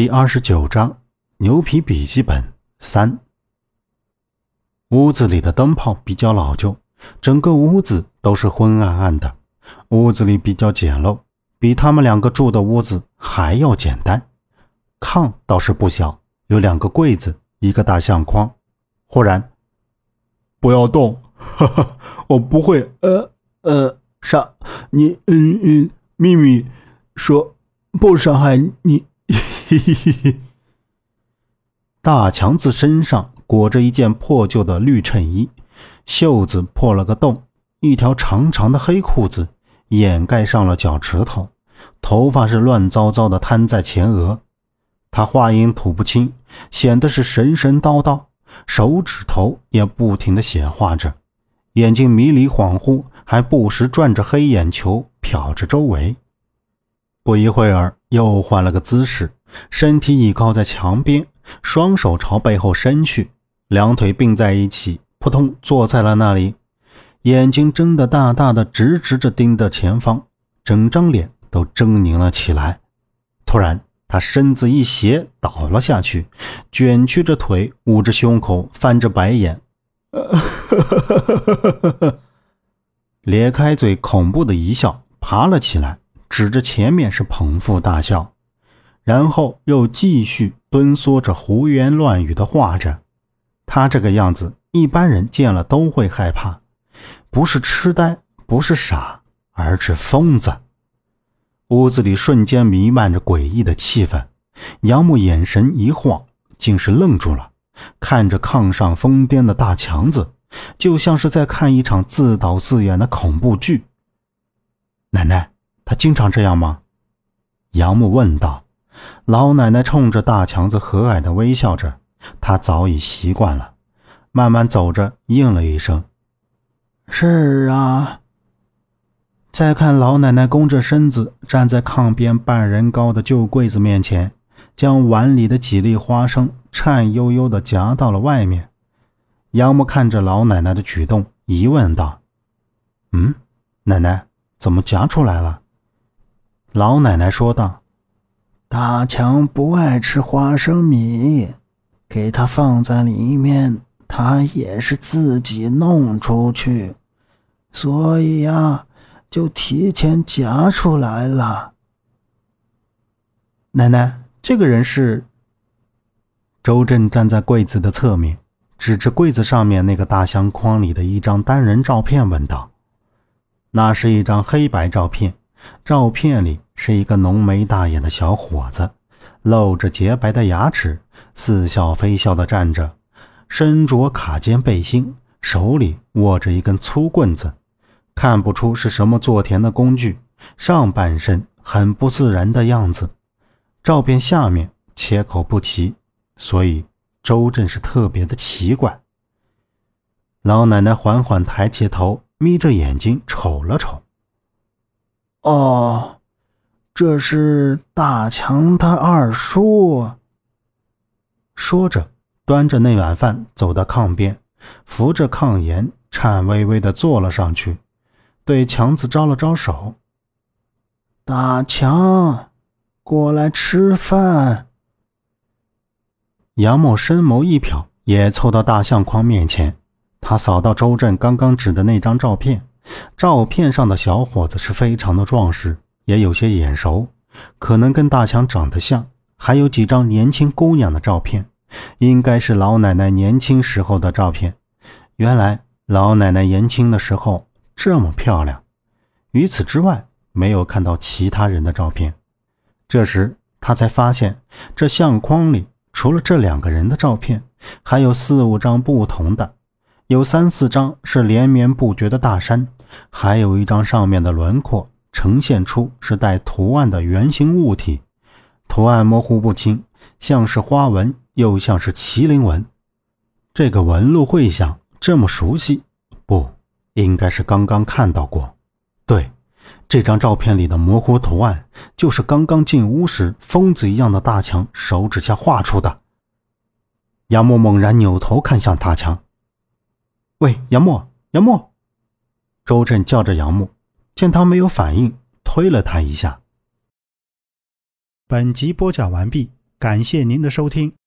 第二十九章牛皮笔记本三。屋子里的灯泡比较老旧，整个屋子都是昏暗暗的。屋子里比较简陋，比他们两个住的屋子还要简单。炕倒是不小，有两个柜子，一个大相框。忽然，不要动，哈哈，我不会。呃呃，啥？你嗯嗯，秘密说不伤害你。嘿嘿嘿嘿！大强子身上裹着一件破旧的绿衬衣，袖子破了个洞，一条长长的黑裤子掩盖上了脚趾头，头发是乱糟糟的摊在前额。他话音吐不清，显得是神神叨叨，手指头也不停的显化着，眼睛迷离恍惚，还不时转着黑眼球瞟着周围。不一会儿，又换了个姿势。身体倚靠在墙边，双手朝背后伸去，两腿并在一起，扑通坐在了那里，眼睛睁得大大的，直直着盯着前方，整张脸都狰狞了起来。突然，他身子一斜倒了下去，卷曲着腿，捂着胸口，翻着白眼，咧开嘴，恐怖的一笑，爬了起来，指着前面是捧腹大笑。然后又继续蹲缩着，胡言乱语的画着。他这个样子，一般人见了都会害怕，不是痴呆，不是傻，而是疯子。屋子里瞬间弥漫着诡异的气氛。杨木眼神一晃，竟是愣住了，看着炕上疯癫的大强子，就像是在看一场自导自演的恐怖剧。奶奶，他经常这样吗？杨木问道。老奶奶冲着大强子和蔼的微笑着，他早已习惯了，慢慢走着应了一声：“是啊。”再看老奶奶弓着身子站在炕边半人高的旧柜子面前，将碗里的几粒花生颤悠悠地夹到了外面。杨木看着老奶奶的举动，疑问道：“嗯，奶奶怎么夹出来了？”老奶奶说道。大强不爱吃花生米，给他放在里面，他也是自己弄出去，所以呀，就提前夹出来了。奶奶，这个人是？周震站在柜子的侧面，指着柜子上面那个大相框里的一张单人照片，问道：“那是一张黑白照片。”照片里是一个浓眉大眼的小伙子，露着洁白的牙齿，似笑非笑地站着，身着卡肩背心，手里握着一根粗棍子，看不出是什么做田的工具，上半身很不自然的样子。照片下面切口不齐，所以周震是特别的奇怪。老奶奶缓缓抬起头，眯着眼睛瞅了瞅。哦，这是大强他二叔。说着，端着那碗饭走到炕边，扶着炕沿，颤巍巍的坐了上去，对强子招了招手：“大强，过来吃饭。”杨某深眸一瞟，也凑到大相框面前，他扫到周震刚刚指的那张照片。照片上的小伙子是非常的壮实，也有些眼熟，可能跟大强长得像。还有几张年轻姑娘的照片，应该是老奶奶年轻时候的照片。原来老奶奶年轻的时候这么漂亮。除此之外，没有看到其他人的照片。这时他才发现，这相框里除了这两个人的照片，还有四五张不同的。有三四张是连绵不绝的大山，还有一张上面的轮廓呈现出是带图案的圆形物体，图案模糊不清，像是花纹，又像是麒麟纹。这个纹路会像这么熟悉？不，应该是刚刚看到过。对，这张照片里的模糊图案就是刚刚进屋时疯子一样的大强手指下画出的。杨默猛然扭头看向大强。喂，杨默，杨默！周震叫着杨默，见他没有反应，推了他一下。本集播讲完毕。感谢您的收听。